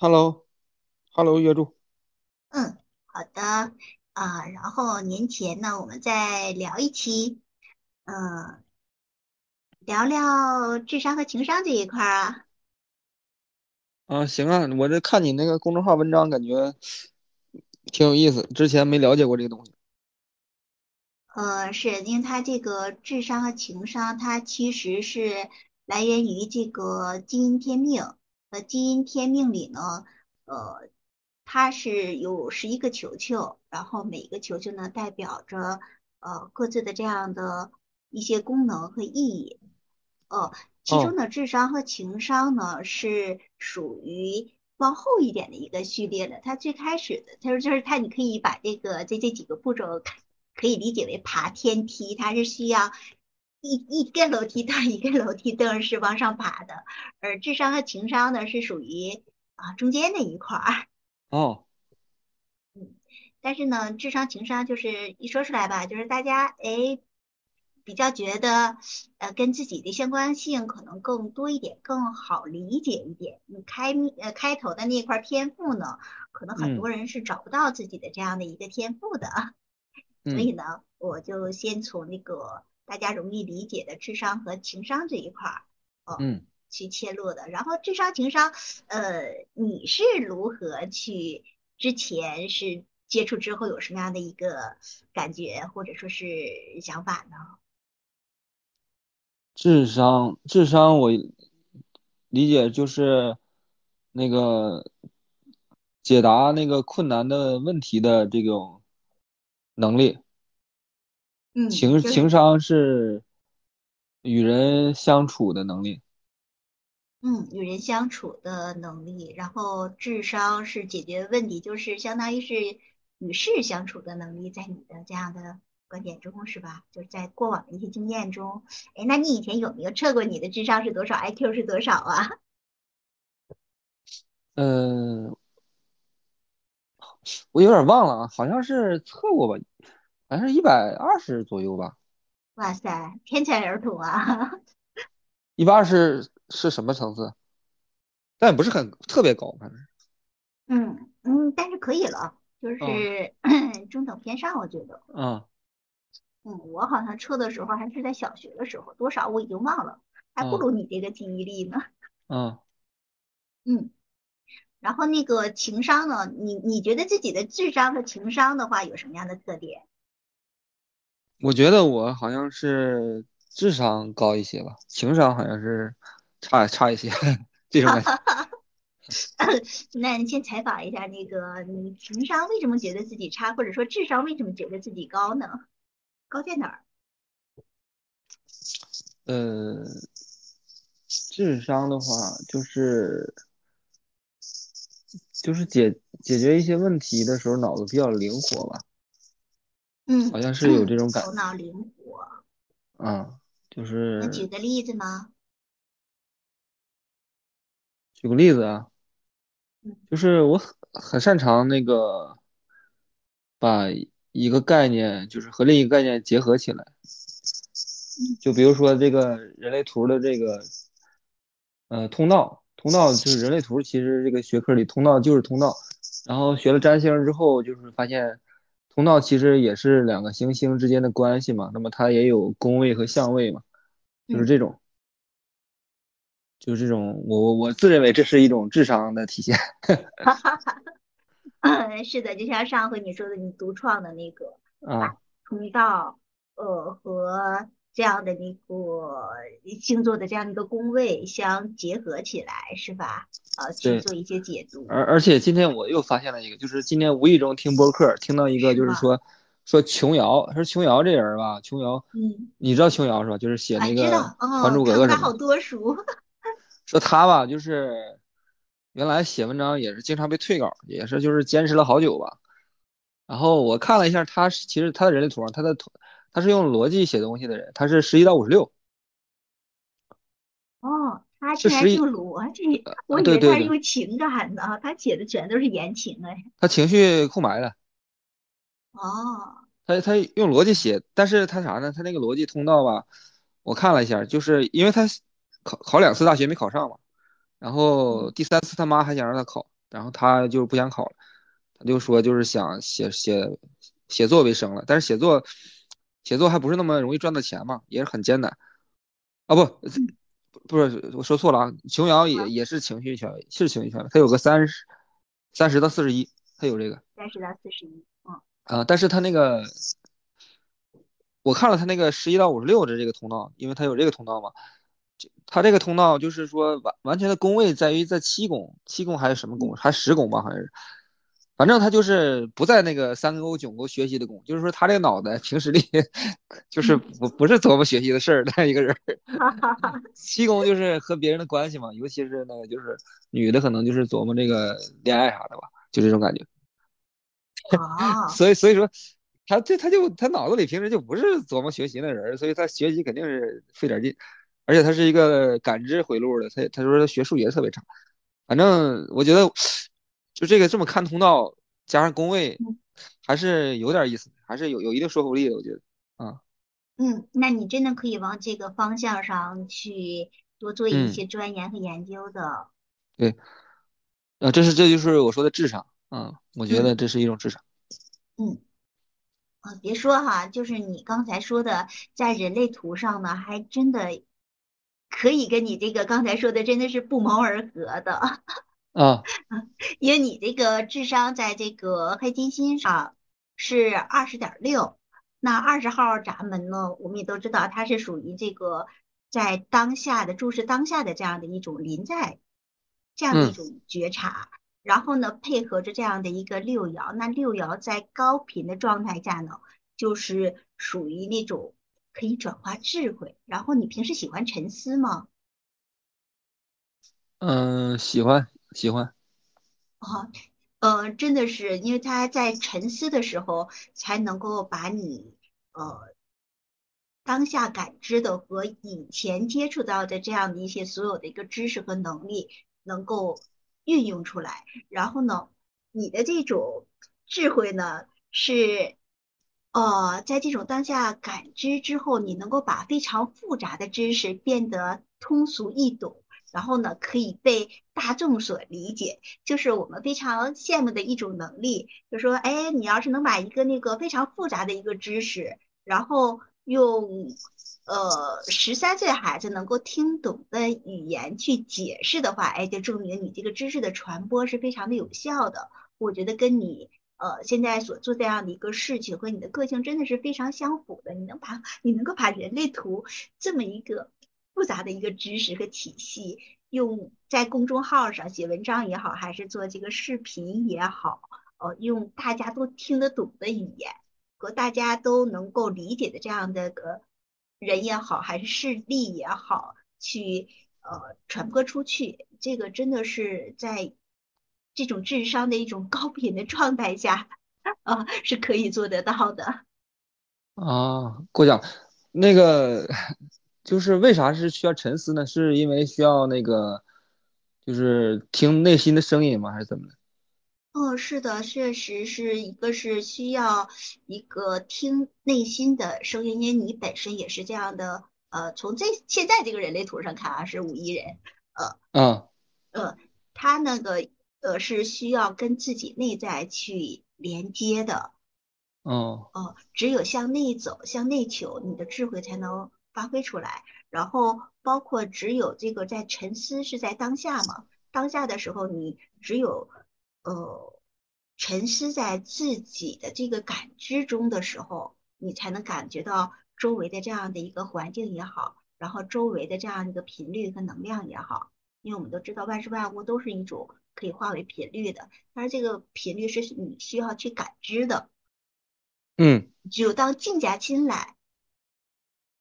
Hello，Hello，约柱。嗯，好的，啊、然后年前呢，我们再聊一期，嗯、聊聊智商和情商这一块儿啊。啊，行啊，我这看你那个公众号文章，感觉挺有意思，之前没了解过这个东西。呃，是因为它这个智商和情商，它其实是来源于这个基因天命。呃，基因天命里呢，呃，它是有十一个球球，然后每一个球球呢代表着呃各自的这样的一些功能和意义。哦，其中哦，呢，智商和情商呢是属于往后一点的一个序列的。它最开始的，它说就是它，你可以把这个这这几个步骤可可以理解为爬天梯，它是需要一一根楼梯凳一个楼梯凳是往上爬的，而智商和情商呢是属于啊中间那一块儿。哦，嗯但是呢，智商情商就是一说出来吧，就是大家哎比较觉得呃跟自己的相关性可能更多一点，更好理解一点。你开呃开头的那块天赋呢，可能很嗯多人是找不到自己的这样的一个天赋的，所嗯以呢，我就先从那个大家容易理解的智商和情商这一块儿哦嗯，去切入的。然后智商情商，呃，你是如何去？之前是接触之后有什么样的一个感觉或者说是想法呢？智商，智商，我理解就是那个解答那个困难的问题的这种能力。嗯，情情商是与人相处的能力。嗯，与人相处的能力，然后智商是解决问题，就是相当于是与事相处的能力，在你的这样的观点中是吧？就是在过往的一些经验中，哎，那你以前有没有测过你的智商是多少，IQ 是多少啊？嗯，我有点忘了啊，好像是测过吧，好像是一百二十左右吧。哇塞，天才儿童啊！一百二十是什么层次？但也不是很特别高，反正。嗯嗯，但是可以了，就嗯是 中等偏上，我觉得。嗯嗯，我好像测的时候还是在小学的时候，多少我已经忘了，还不嗯如你这个记忆力呢。嗯，嗯，然后那个情商呢，你你觉得自己的智商和情商的话有什么样的特点？我觉得我好像是智商高一些吧，情商好像是差差一些，这种感觉。那你先采访一下那个你情商为什么觉得自己差，或者说智商为什么觉得自己高呢？高在哪儿？呃，智商的话就是就是解解决一些问题的时候脑子比较灵活吧，好嗯，像是有这种感觉。头脑灵活。嗯，就能举个例子吗？举个例子啊，嗯就是我很很擅长那个把一个概念就是和另一个概念结合起来。嗯就比如说这个人类图的这个呃通道，通道就是人类图，其实这个学科里通道就是通道。然后学了占星之后，就是发现通道其实也是两个行星之间的关系嘛，那么它也有宫位和相位嘛，就是嗯。这种，就是这种，我我我自认为这是一种智商的体现哈哈哈，嗯，是的，就像上回你说的，你独创的那个，把啊，通道，呃，和这样的那个星座的这样一个宫位相结合起来，是吧？呃，去对。做一些解读，而而且今天我又发现了一个，就是今天无意中听播客，听到一个，就是说说琼瑶，说琼瑶这人儿吧，琼瑶，嗯，你知道琼瑶是吧？就是写啊，那个，《还哦，珠格格》什么好多书，说他吧，就是原来写文章也是经常被退稿，也是就是坚持了好久吧。然后我看了一下，他是其实他的人类图上，他的图他是用逻辑写东西的人，他是十一到五十六，哦，他竟然是用逻辑，我啊，以为他用情感的，他写的全都是言情哎，他情绪空白的。哦，他他用逻辑写，但是他啥呢？他那个逻辑通道吧，我看了一下，就是因为他考考两次大学没考上嘛，然后嗯。第三次他妈还想让他考，然后他就不想考了，他就说就是想写写写作为生了，但是写作写作还不是那么容易赚到钱嘛，也是很艰难。啊不不是我说错了啊，琼瑶也也是情绪权威，是情绪权威，他有个三十三十到四十一，他有这个三十到四十一，嗯啊，但是他那个。我看了他那个十一到五十六的这个通道，因为他有这个通道嘛，他这个通道就是说完完全的宫位在于在七宫，七宫还是什么宫？还十宫吧，好像是，反正他就是不在那个三沟九沟学习的功，就是说他这个脑袋平时里 就是不不是琢磨学习的事儿的一个人。七宫就是和别人的关系嘛，尤其是那个就是女的可能就是琢磨这个恋爱啥的吧，就这种感觉。所以所以说。他这他就他脑子里平时就不是琢磨学习的人，所以他学习肯定是费点劲，而且他是一个感知回路的，他他说他学数学特别差，反正我觉得就这个这么看通道加上工位，还是有点意思，还是有有一定说服力的，我觉得啊。嗯，那你真的可以往这个方向上去多做一些钻研和研究的。对，啊，这是这就是我说的智商，嗯，我觉得这是一种智商。嗯。啊，别说哈，就是你刚才说的，在人类图上呢，还真的可以跟你这个刚才说的真的是不谋而合的啊。因为你这个智商在这个黑金星上是二十点六，那二十号闸门呢，我们也都知道它是属于这个在当下的注视当下的这样的一种临在，这样的一种觉察。然后呢，配合着这样的一个六爻，那六爻在高频的状态下呢，就是属于那种可以转化智慧。然后你平时喜欢沉思吗？嗯，喜欢喜欢。啊，呃，真的是，因为他在沉思的时候，才能够把你呃当下感知的和以前接触到的这样的一些所有的一个知识和能力，能够。运用出来，然后呢，你的这种智慧呢，是，呃，在这种当下感知之后，你能够把非常复杂的知识变得通俗易懂，然后呢，可以被大众所理解，就是我们非常羡慕的一种能力。就说，哎，你要是能把一个那个非常复杂的一个知识，然后用。呃，十三岁孩子能够听懂的语言去解释的话，哎，就证明你这个知识的传播是非常的有效的。我觉得跟你呃现在所做这样的一个事情和你的个性真的是非常相符的。你能把你能够把人类图这么一个复杂的一个知识和体系，用在公众号上写文章也好，还是做这个视频也好，呃，用大家都听得懂的语言和大家都能够理解的这样的个。人也好，还是势力也好，去呃传播出去，这个真的是在这种智商的一种高频的状态下啊，是可以做得到的。啊，过奖。那个就是为啥是需要沉思呢？是因为需要那个就是听内心的声音吗？还是怎么的？哦，是的，确实是一个是需要一个听内心的声音，因为你本身也是这样的。呃，从这现在这个人类图上看啊，是五亿人。呃，嗯，呃，他那个呃是需要跟自己内在去连接的。哦，哦，只有向内走，向内求，你的智慧才能发挥出来。然后包括只有这个在沉思是在当下嘛，当下的时候你只有。呃，沉思在自己的这个感知中的时候，你才能感觉到周围的这样的一个环境也好，然后周围的这样一个频率和能量也好。因为我们都知道万事万物都是一种可以化为频率的，但是这个频率是你需要去感知的。嗯，只有当静下心来，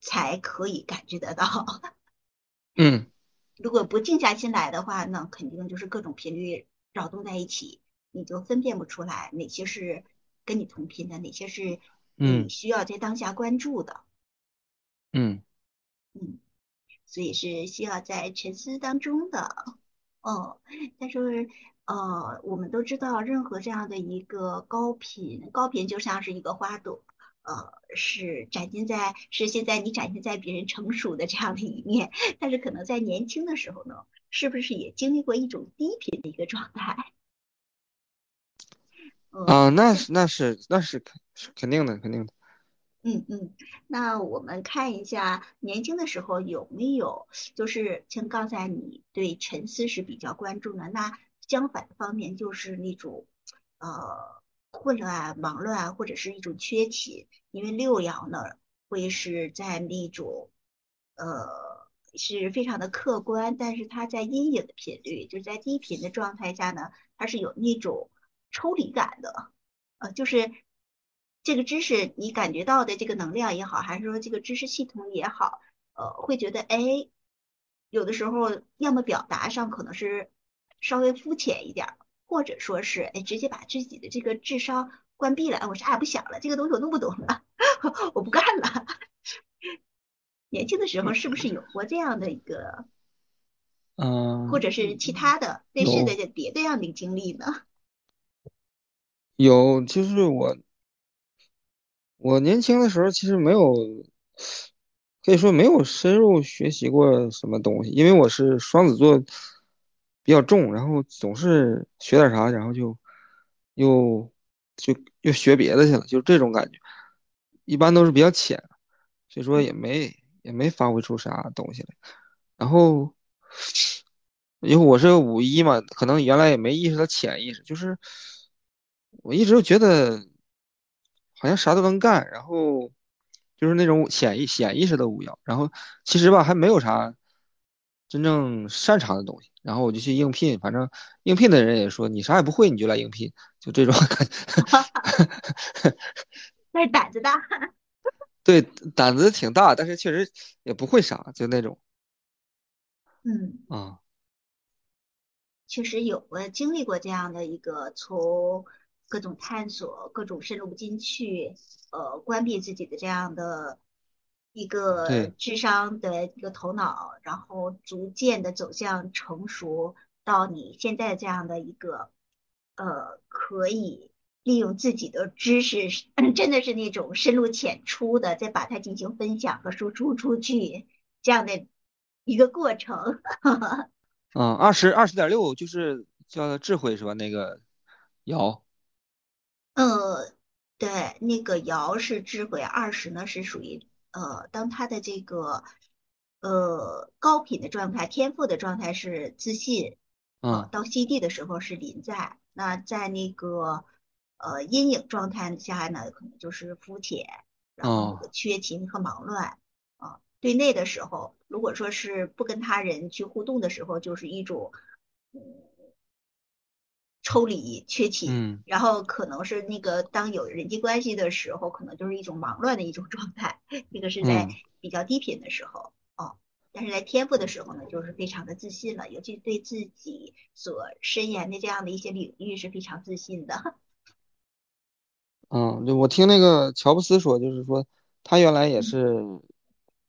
才可以感觉得到。嗯，如果不静下心来的话，那肯定就是各种频率。扰动在一起，你就分辨不出来哪些是跟你同频的，哪些是你需要在当下关注的。嗯嗯，所以是需要在沉思当中的。哦，但是呃，我们都知道，任何这样的一个高频，高频就像是一个花朵，呃，是展现在是现在你展现在别人成熟的这样的一面，但是可能在年轻的时候呢。是不是也经历过一种低频的一个状态？呃，啊，那是那是那是肯肯定的，肯定的。嗯嗯，那我们看一下年轻的时候有没有，就是像刚才你对沉思是比较关注的，那相反的方面就是那种呃混乱啊、忙乱啊，或者是一种缺勤，因为六爻呢会是在那种呃是非常的客观，但是它在阴影的频率，就是在低频的状态下呢，它是有那种抽离感的。呃，就是这个知识你感觉到的这个能量也好，还是说这个知识系统也好，呃，会觉得哎，有的时候要么表达上可能是稍微肤浅一点儿，或者说是哎直接把自己的这个智商关闭了，哎我啥也不想了，这个东西我弄不懂了，我不干了。年轻的时候是不是有过这样的一个，嗯或嗯，者是其他的类似的别的样的经历呢？有，就是我我年轻的时候其实没有，可以说没有深入学习过什么东西，因为我是双子座比较重，然后总是学点啥，然后就又就又学别的去了，就这种感觉，一般都是比较浅，所以说也没也没发挥出啥东西来。然后因为我是五一嘛，可能原来也没意识到潜意识，就是我一直都觉得好像啥都能干，然后就是那种潜意潜意识的五爻，然后其实吧还没有啥真正擅长的东西，然后我就去应聘，反正应聘的人也说你啥也不会你就来应聘，就这种感觉，但是胆子大。对，胆子挺大，但是确实也不会啥，就那种嗯。啊，确实有过经历过这样的一个从各种探索、各种深入不进去，呃，关闭自己的这样的一个，智商的一个头脑，然后逐渐的走向成熟，到你现在这样的一个呃，可以利用自己的知识，真的是那种深入浅出的，再把它进行分享和输出出去这样的一个过程。嗯，二十二十点六就是叫智慧是吧？那个爻，呃，对，那个爻是智慧，二十呢是属于呃，当他的这个呃高频的状态、天赋的状态是自信，呃，嗯到 CD 的时候是临在，那在那个呃阴影状态下呢，可能就是肤浅，然后缺勤和忙乱啊、对内的时候，如果说是不跟他人去互动的时候，就是一种。嗯抽离、缺勤，嗯然后可能是那个当有人际关系的时候，可能就是一种忙乱的一种状态。这个是在嗯比较低频的时候哦，但是在天赋的时候呢，就是非常的自信了，尤其对自己所深研的这样的一些领域是非常自信的。嗯，就我听那个乔布斯说，就是说他原来也嗯是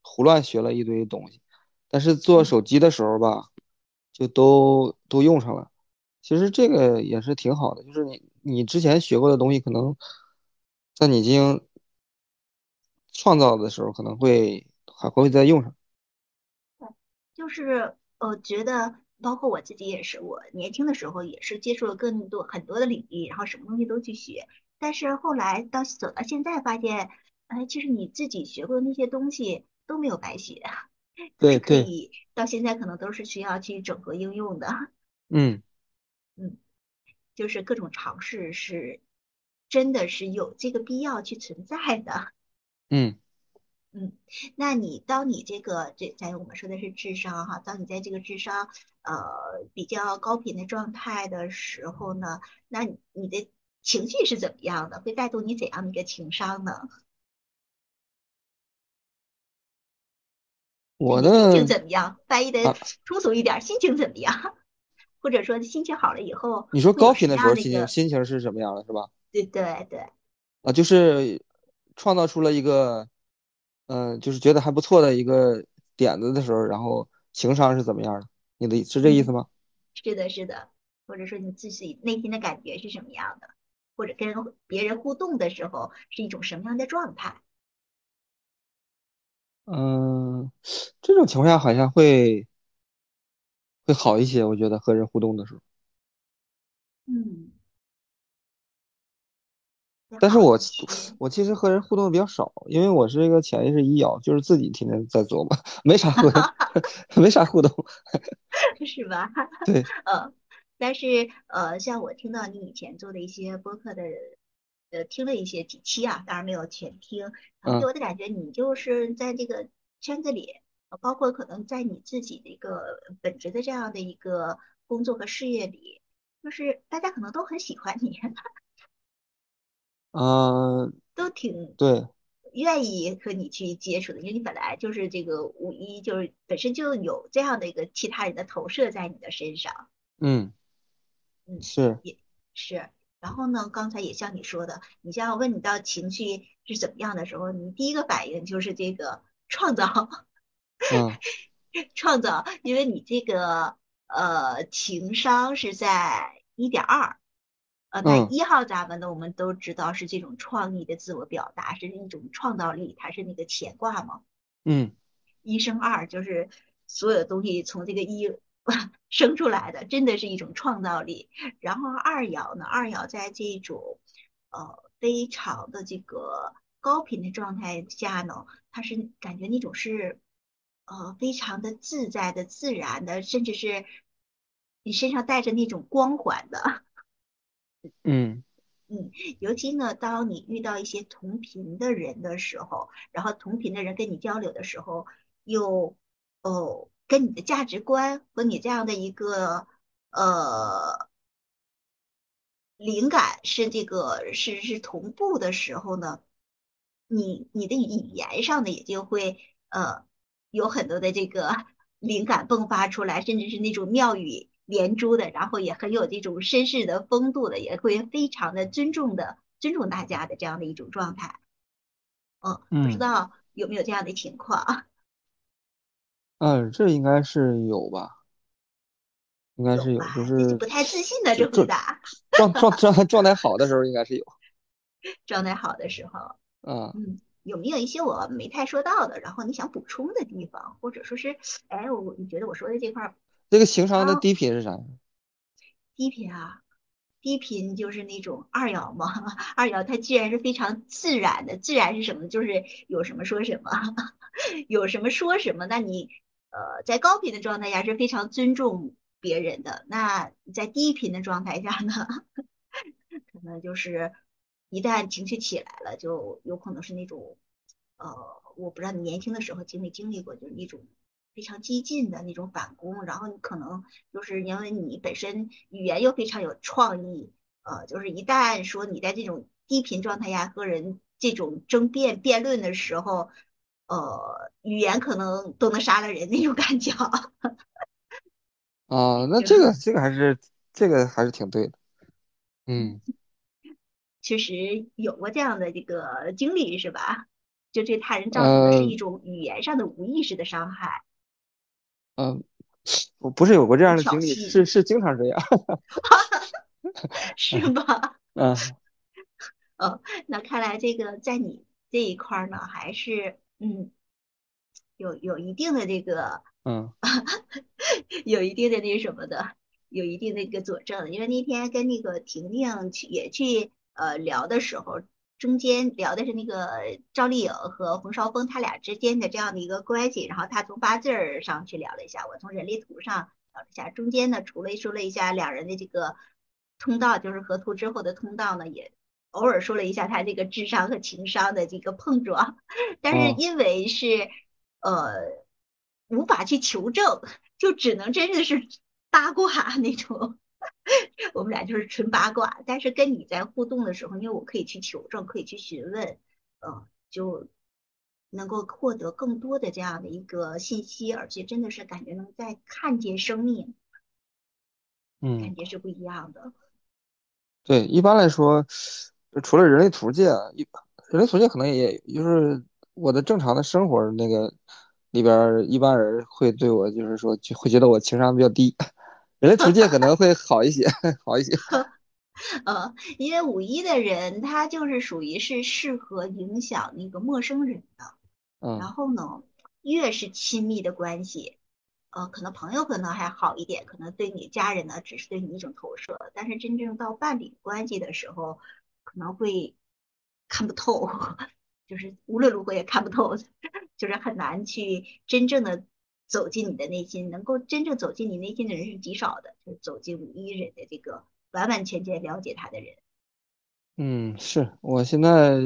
胡乱学了一堆东西，但是做嗯手机的时候吧，就都都用上了。其实这个也是挺好的，就是你你之前学过的东西，可能在你进行创造的时候，可能会还会再用上。对就是我，觉得包括我自己也是，我年轻的时候也是接触了更多很多的领域，然后什么东西都去学。但是后来到走到现在，发现，哎，其实你自己学过的那些东西都没有白学，对对，可以到现在可能都是需要去整合应用的。嗯嗯，就是各种尝试是真的是有这个必要去存在的。嗯嗯，那你当你这个这在我们说的是智商哈，当你在这个智商呃比较高频的状态的时候呢，那你你的情绪是怎么样的？会带动你怎样的一个情商呢？我的心情怎么样？翻译的啊，通俗一点，心情怎么样？或者说心情好了以后你说高频的时候心情？心情是什么样的，是吧？对对对，啊，就是创造出了一个，嗯、就是觉得还不错的一个点子的时候，然后情商是怎么样的？你的是这意思嗯，吗？是的，是的，或者说你自己内心的感觉是什么样的？或者跟别人互动的时候是一种什么样的状态？嗯，这种情况下好像会会好一些，我觉得和人互动的时候。嗯。但是我是我其实和人互动的比较少，因为我是一个潜意识医药，就是自己天天在琢磨，没啥互动，没啥互动，是吧？对，呃，但是呃，像我听到你以前做的一些播客的，呃，听了一些几期啊，当然没有全听，然后给嗯我的感觉，你就是在这个圈子里，呃包括可能在你自己的一个本职的这样的一个工作和事业里，就是大家可能都很喜欢你，嗯，都挺对，愿意和你去接触的，因为你本来就是这个五一，就是本身就有这样的一个其他人的投射在你的身上。嗯，嗯，是，也是。然后呢，刚才也像你说的，你像问你到情绪是怎么样的时候，你第一个反应就是这个创造，嗯创造，因为你这个呃情商是在一点二，呃，那嗯一号咱们呢，我们都知道是这种创意的自我表达，是一种创造力，它是那个乾卦嘛。嗯一生二，就是所有东西从这个一 生出来的，真的是一种创造力。然后二爻呢，二爻在这种呃非常的这个高频的状态下呢，它是感觉那种是呃非常的自在的、自然的，甚至是你身上带着那种光环的。嗯嗯，尤其呢，当你遇到一些同频的人的时候，然后同频的人跟你交流的时候，又哦，跟你的价值观和你这样的一个呃灵感是这个是是同步的时候呢，你你的语言上呢也就会呃有很多的这个 灵感迸发出来，甚至是那种妙语连珠的，然后也很有这种绅士的风度的，也会非常的尊重的尊重大家的这样的一种状态。嗯，不知嗯道有没有这样的情况？嗯，这应该是有吧，应该是有，就是不太自信的这回答。状状状状态好的时候应该是有，状态好的时候，啊，嗯，有没有一些我没太说到的，然后你想补充的地方，或者说是，哎，我你觉得我说的这块儿这个情商的啊，低频是啥？低频啊，低频就是那种二爻嘛，二爻它既然是非常自然的，自然是什么？就是有什么说什么，有什么说什么。那你呃，在高频的状态下是非常尊重别人的，那在低频的状态下呢，可能就是一旦情绪起来了，就有可能是那种呃，我不知道你年轻的时候经历经历过，就是那种非常激进的那种反攻，然后你可能就是因为你本身语言又非常有创意，呃，就是一旦说你在这种低频状态下和人这种争辩辩论的时候，呃，语言可能都能杀了人那种感觉，啊，那这个这个还是这个还是挺对的，嗯确实有过这样的这个经历，是吧？就对他人造成的是呃一种语言上的无意识的伤害嗯，我不是有过这样的经历，是是经常这样，是吧？嗯呃，那看来这个在你这一块儿呢，还是嗯有有一定的这个嗯 有一定的那什么的，有一定的一个佐证。因为那天跟那个婷婷去也去呃聊的时候，中间聊的是那个赵丽颖和冯绍峰他俩之间的这样的一个关系，然后他从八字儿上去聊了一下，我从人类图上聊了一下，中间呢除了说了一下两人的这个通道，就是合图之后的通道呢，也偶尔说了一下他这个智商和情商的这个碰撞，但是哦因为是呃无法去求证，就只能真的是八卦那种。我们俩就是纯八卦，但是跟你在互动的时候，因为我可以去求证，可以去询问，呃，就能够获得更多的这样的一个信息，而且真的是感觉能在看见生命，嗯。感觉是不一样的。对，一般来说，除了人类图界啊，一人类图界可能也就是我的正常的生活那个里边，一般人会对我就是说就会觉得我情商比较低，人类图界可能会好一些，好一些。呃，因为五一的人他就是属于是适合影响那个陌生人的，然嗯后呢，越是亲密的关系，呃，可能朋友可能还好一点，可能对你家人呢只是对你一种投射，但是真正到伴侣关系的时候，可能会看不透，就是无论如何也看不透，就是很难去真正的走进你的内心。能够真正走进你内心的人是极少的，就是走进一人的这个完完全全了解他的人。嗯，是我现在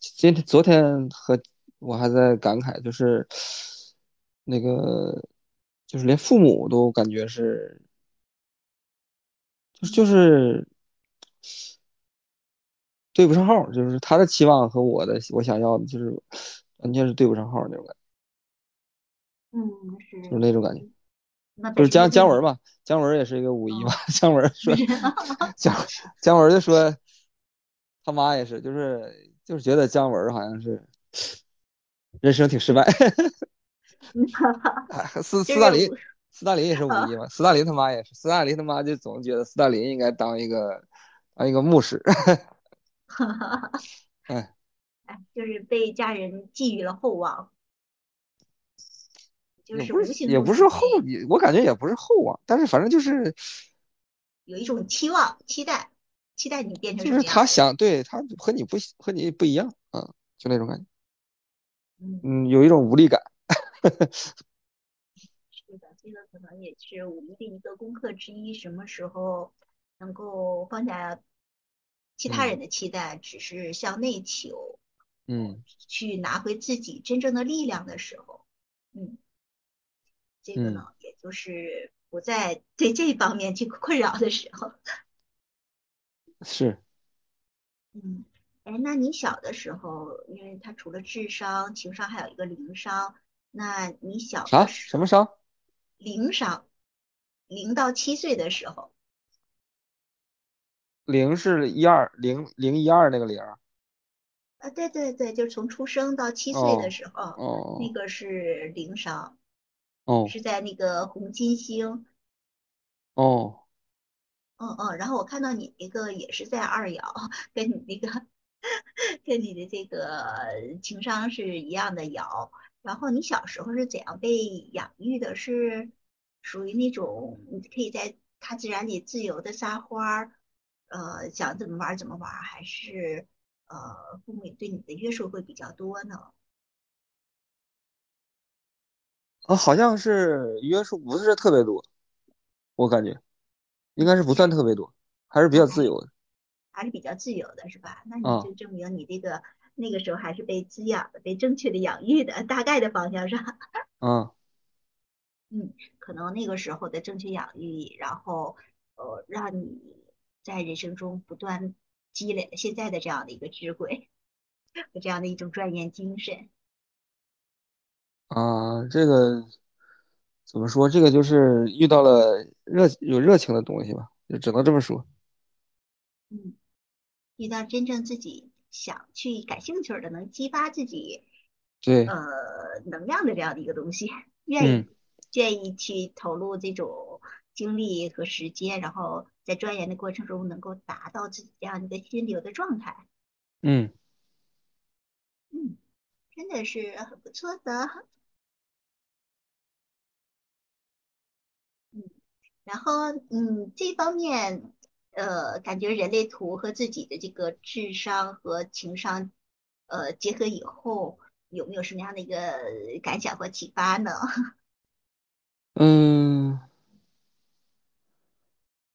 今天昨天和我还在感慨，就是那个就是连父母都感觉是，就是就是对不上号，就是他的期望和我的我想要的，就是完全是对不上号那种感觉，嗯，是，就是那种感觉。那就是姜姜文吧，姜文也是一个五一嘛，哦姜文说 姜姜文就说他妈也是，就是就是觉得姜文好像是人生挺失败。哎斯斯大林，斯大林也是五一嘛，斯大林他妈也是，斯大林他妈就总觉得斯大林应该当一个当一个牧师。哎，哎，就是被家人寄予了厚望，就是也不是无形也不是后就被，也我感觉也不是厚望，但是反正就是有一种期望、期待，期待你变成就是。他想对他和你不和你不一样啊，就那种感觉，嗯，嗯，有一种无力感。是的，这个可能也是我们的一个功课之一。什么时候能够放下其他人嗯的期待，只是向内求，嗯去拿回自己真正的力量的时候，嗯，这个嗯。呢，也就是不再对这方面去困扰的时候。是。嗯，哎，那你小的时候，因为他除了智商、情商，还有一个灵商，那你小啥？的时候，什么商？灵商，零到七岁的时候，零是一二零零一二那个零儿。啊，对对对，就是从出生到七岁的哦时候，那哦。个是灵商，哦是在那个红金星，哦嗯嗯，然后我看到你那个也是在二爻，跟你那个跟你的这个情商是一样的爻。然后你小时候是怎样被养育的？是属于那种你可以在大自然里自由的撒欢儿，呃，想怎么玩儿怎么玩儿，还是呃父母对你的约束会比较多呢？啊，好像是约束不是特别多，我感觉应该是不算特别多，还是比啊，较自由的还是比较自由的，是吧？那你啊就证明你这个那个时候还是被滋养的，被正确的养育的，大概的方向上。啊嗯，可能那个时候的正确养育，然后呃，让你在人生中不断积累了现在的这样的一个智慧和 这样的一种钻研精神。啊，这个怎么说？这个就是遇到了热有热情的东西吧，就只能这么说。嗯，遇到真正自己想去感兴趣的，能激发自己对，呃能量的这样的一个东西，愿意嗯愿意去投入这种精力和时间，然后在钻研的过程中能够达到自己这样一个心流的状态。嗯嗯，真的是很不错的。然后嗯，这方面呃，感觉人类图和自己的这个智商和情商呃结合以后，有没有什么样的一个感想和启发呢？嗯，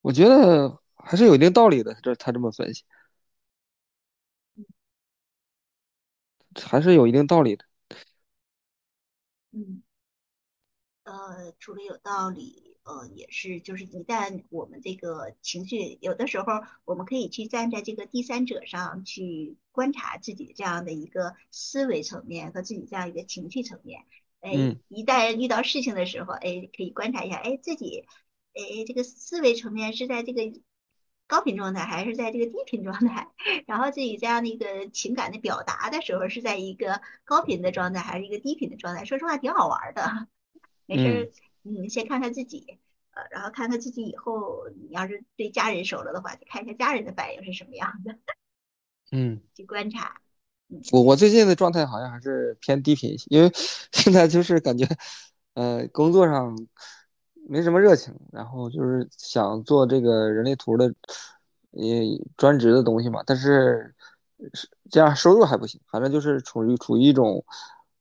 我觉得还是有一定道理的。这他这么分析，还是有一定道理的。嗯。呃，除了有道理，呃，也是，就是一旦我们这个情绪，有的时候我们可以去站在这个第三者上去观察自己这样的一个思维层面和自己这样一个情绪层面。哎，嗯一旦遇到事情的时候，哎，可以观察一下，哎，自己，哎，这个思维层面是在这个高频状态还是在这个低频状态？然后自己这样的一个情感的表达的时候是在一个高频的状态还是一个低频的状态？说实话，挺好玩的。没事嗯先看看自己，呃，然后看看自己以后，你要是对家人熟了的话，就看一下家人的反应是什么样的，嗯，去观察。嗯我我最近的状态好像还是偏低频因为 现在就是感觉，呃，工作上没什么热情，然后就是想做这个人类图的，也专职的东西嘛，但是这样收入还不行，反正就是处于处于一种，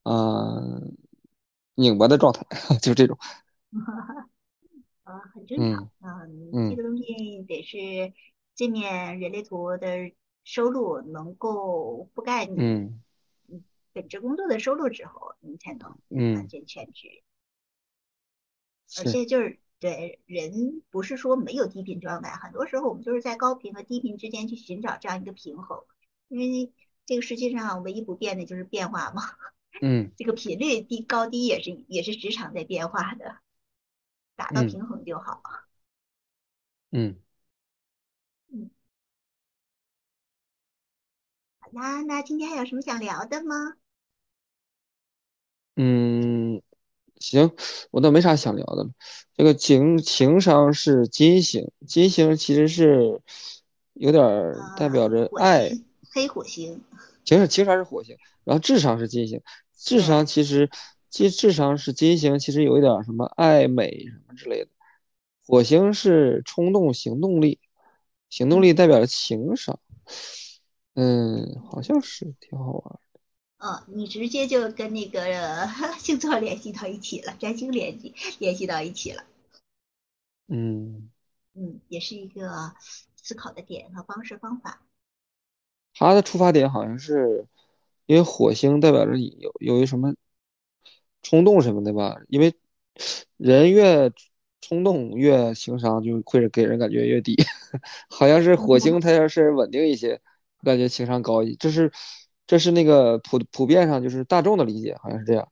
嗯，拧巴的状态，就这种。呃，很正常。嗯，这个东西得是这面人类图的收入能够覆盖你嗯本职工作的收入之后，你才能完全全职。而且就是对人不是说没有低频状态，很多时候我们就是在高频和低频之间去寻找这样一个平衡，因为这个世界上唯一不变的就是变化嘛。嗯，这个频率低高低也是也是职场在变化的，达到平衡就好。嗯。嗯。好啦，那今天还有什么想聊的吗？嗯。行，我倒没啥想聊的了。这个情情商是金星，金星其实是有点代表着爱。黑火星。情商情商是火星，然后智商是金星，智商其实其智商是金星，其实有一点什么爱美什么之类的。火星是冲动行动力，行动力代表着情商。嗯，好像是挺好玩的。嗯，你直接就跟那个 星座联系到一起了，占星联系联系到一起了。嗯嗯，也是一个思考的点和方式方法。他的出发点好像是因为火星代表着有有一什么冲动什么的吧？因为人越冲动越情商就会给人感觉越低，好像是火星它要是稳定一些，感觉情商高一，这是。这是那个普普遍上就是大众的理解，好像是这样。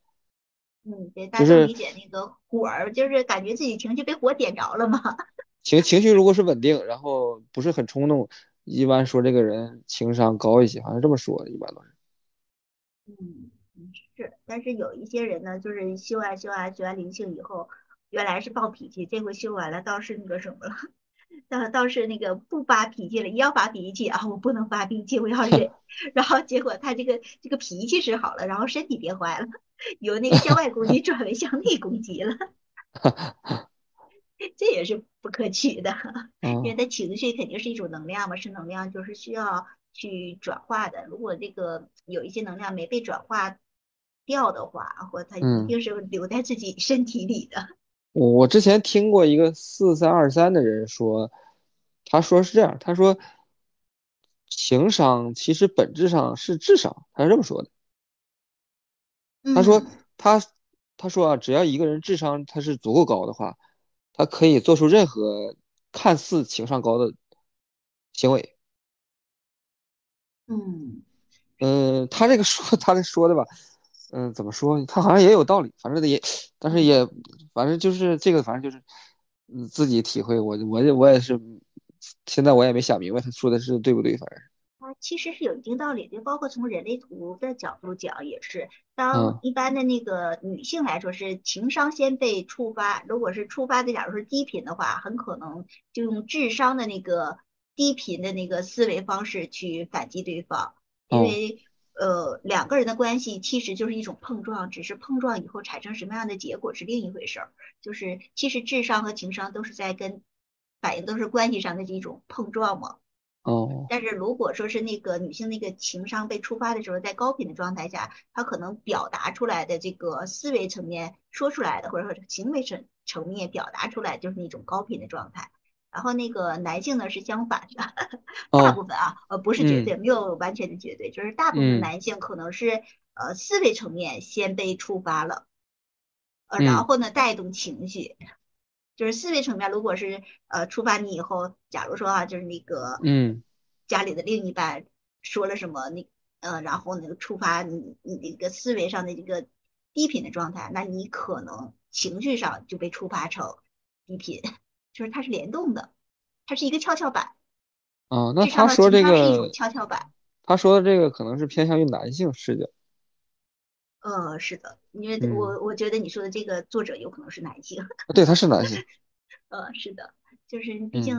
嗯，对，大众理解那个火儿，就是感觉自己情绪被火点着了嘛。情情绪如果是稳定，然后不是很冲动，一般说这个人情商高一些，好像这么说，一般都是。嗯，是，但是有一些人呢，就是修完修完学完灵性以后，原来是暴脾气，这回修完了倒是那个什么了。倒倒是那个不发脾气了，一要发脾气啊，我不能发脾气，我要忍。然后结果他这个这个脾气是好了，然后身体变坏了，由那个向外攻击转为向内攻击了。这也是不可取的，因为他情绪肯定是一种能量嘛，是能量，就是需要去转化的。如果这个有一些能量没被转化掉的话，或他一定是留在自己身体里的。我之前听过一个四三二三的人说，他说是这样，他说情商其实本质上是智商，他是这么说的。他说他他说啊，只要一个人智商他是足够高的话，他可以做出任何看似情商高的行为。嗯嗯，他这个说他这说的吧。嗯，怎么说？他好像也有道理，反正也，但是也，反正就是这个，反正就是，嗯，自己体会。我我我也是，现在我也没想明白他说的是对不对，反正。啊，其实是有一定道理就，包括从人类图的角度讲也是。当一般的那个女性来说是情商先被触发，如果是触发的假如是低频的话，很可能就用智商的那个低频的那个思维方式去反击对方，因为。呃，两个人的关系其实就是一种碰撞，只是碰撞以后产生什么样的结果是另一回事儿。就是其实智商和情商都是在跟反映都是关系上的这种碰撞嘛。哦。但是如果说是那个女性那个情商被触发的时候，在高频的状态下，她可能表达出来的这个思维层面说出来的，或者说行为层层面表达出来就是那种高频的状态。然后那个男性呢是相反的，大部分啊，呃不是绝对，没有完全的绝对，就是大部分男性可能是呃思维层面先被触发了，呃然后呢带动情绪，就是思维层面如果是呃触发你以后，假如说啊就是那个嗯家里的另一半说了什么那呃然后那个触发你你那个思维上的一个低频的状态，那你可能情绪上就被触发成低频。就是它是联动的，它是一个跷跷板。啊，那他说这个跷跷板，他说的这个可能是偏向于男性视角。呃，是的，因为我我觉得你说的这个作者有可能是男性。对，他是男性。呃，是的，就是毕竟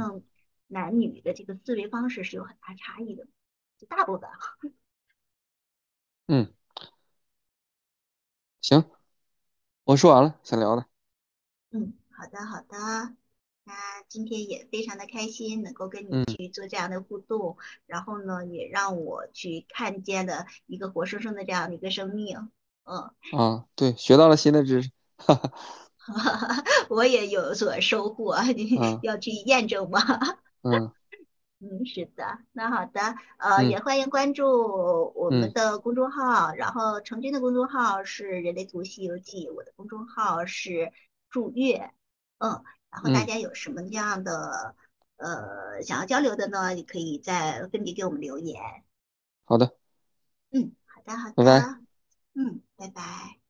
男女的这个思维方式是有很大差异的，大部分。嗯，行，我说完了，想聊的。嗯，好的，好的。那今天也非常的开心，能够跟你嗯去做这样的互动，然后呢，也让我去看见了一个活生生的这样的一个生命。嗯，啊，对，学到了新的知识，哈哈，我也有所收获 要去验证吗？嗯 嗯，是的，那好的，呃，嗯也欢迎关注我们嗯的公众号，然后成军的公众号是《人类图西游记》，我的公众号是祝月，嗯，然后大嗯，家有什么样的呃想要交流的呢？也可以在分别给我们留言。好的，嗯，好的，好拜拜。的，嗯，拜拜。